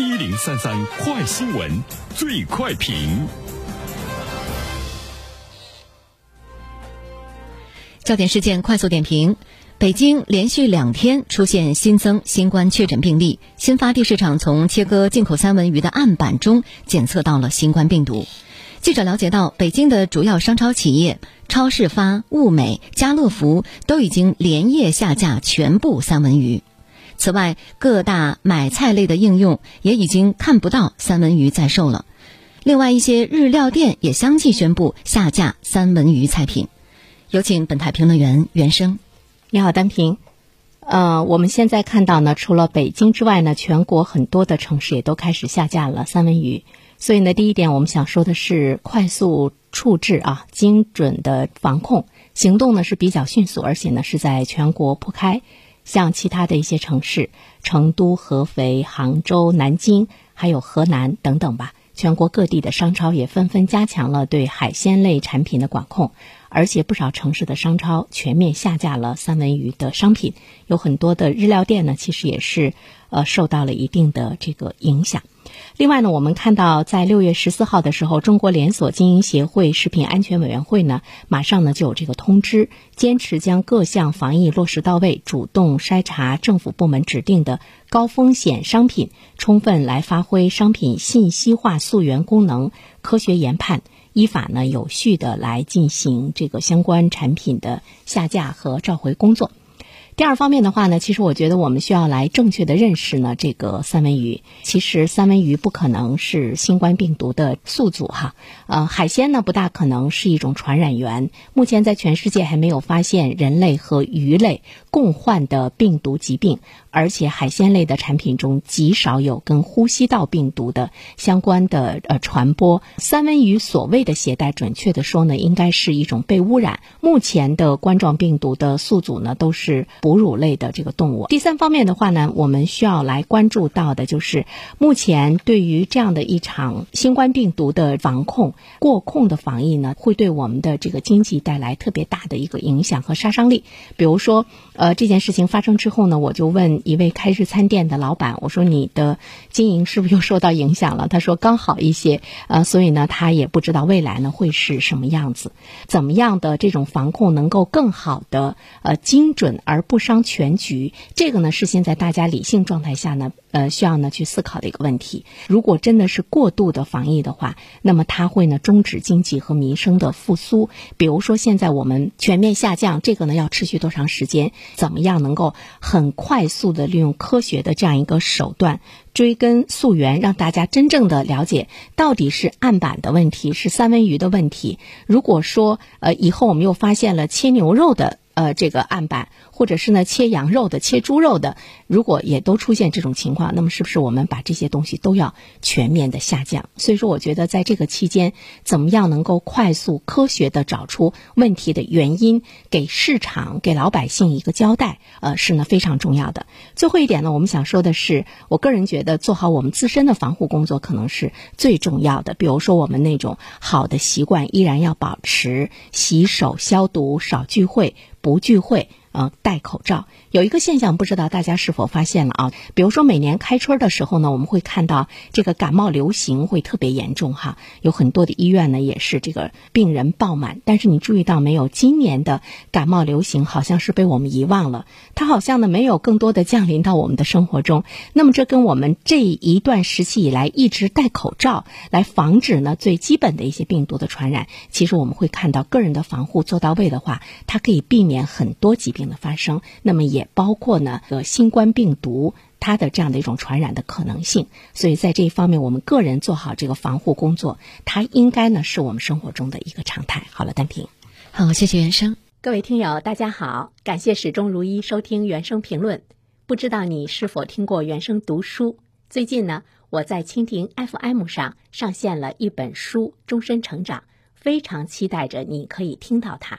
一零三三快新闻，最快评。焦点事件快速点评：北京连续两天出现新增新冠确诊病例，新发地市场从切割进口三文鱼的案板中检测到了新冠病毒。记者了解到，北京的主要商超企业超市发、物美、家乐福都已经连夜下架全部三文鱼。此外，各大买菜类的应用也已经看不到三文鱼在售了。另外，一些日料店也相继宣布下架三文鱼菜品。有请本台评论员袁生。你好，丹平。呃，我们现在看到呢，除了北京之外呢，全国很多的城市也都开始下架了三文鱼。所以呢，第一点我们想说的是，快速处置啊，精准的防控行动呢是比较迅速，而且呢是在全国铺开。像其他的一些城市，成都、合肥、杭州、南京，还有河南等等吧，全国各地的商超也纷纷加强了对海鲜类产品的管控，而且不少城市的商超全面下架了三文鱼的商品，有很多的日料店呢，其实也是呃受到了一定的这个影响。另外呢，我们看到在六月十四号的时候，中国连锁经营协会食品安全委员会呢，马上呢就有这个通知，坚持将各项防疫落实到位，主动筛查政府部门指定的高风险商品，充分来发挥商品信息化溯源功能，科学研判，依法呢有序的来进行这个相关产品的下架和召回工作。第二方面的话呢，其实我觉得我们需要来正确的认识呢这个三文鱼。其实三文鱼不可能是新冠病毒的宿主哈，呃，海鲜呢不大可能是一种传染源。目前在全世界还没有发现人类和鱼类共患的病毒疾病，而且海鲜类的产品中极少有跟呼吸道病毒的相关的呃传播。三文鱼所谓的携带，准确的说呢，应该是一种被污染。目前的冠状病毒的宿主呢都是。哺乳类的这个动物。第三方面的话呢，我们需要来关注到的就是，目前对于这样的一场新冠病毒的防控、过控的防疫呢，会对我们的这个经济带来特别大的一个影响和杀伤力。比如说，呃，这件事情发生之后呢，我就问一位开日餐店的老板，我说你的经营是不是又受到影响了？他说刚好一些，呃，所以呢，他也不知道未来呢会是什么样子，怎么样的这种防控能够更好的呃精准而不。伤全局，这个呢是现在大家理性状态下呢，呃，需要呢去思考的一个问题。如果真的是过度的防疫的话，那么它会呢终止经济和民生的复苏。比如说现在我们全面下降，这个呢要持续多长时间？怎么样能够很快速的利用科学的这样一个手段追根溯源，让大家真正的了解到底是案板的问题，是三文鱼的问题？如果说呃以后我们又发现了切牛肉的。呃，这个案板，或者是呢切羊肉的、切猪肉的，如果也都出现这种情况，那么是不是我们把这些东西都要全面的下降？所以说，我觉得在这个期间，怎么样能够快速、科学的找出问题的原因，给市场、给老百姓一个交代，呃，是呢非常重要的。最后一点呢，我们想说的是，我个人觉得做好我们自身的防护工作可能是最重要的。比如说，我们那种好的习惯依然要保持，洗手、消毒、少聚会。不聚会。呃，戴口罩有一个现象，不知道大家是否发现了啊？比如说每年开春的时候呢，我们会看到这个感冒流行会特别严重哈，有很多的医院呢也是这个病人爆满。但是你注意到没有，今年的感冒流行好像是被我们遗忘了，它好像呢没有更多的降临到我们的生活中。那么这跟我们这一段时期以来一直戴口罩来防止呢最基本的一些病毒的传染，其实我们会看到个人的防护做到位的话，它可以避免很多疾病。病的发生，那么也包括呢，呃，新冠病毒它的这样的一种传染的可能性。所以在这一方面，我们个人做好这个防护工作，它应该呢是我们生活中的一个常态。好了，单平，好，谢谢原生。各位听友，大家好，感谢始终如一收听原声评论。不知道你是否听过原声读书？最近呢，我在蜻蜓 FM 上上线了一本书《终身成长》，非常期待着你可以听到它。《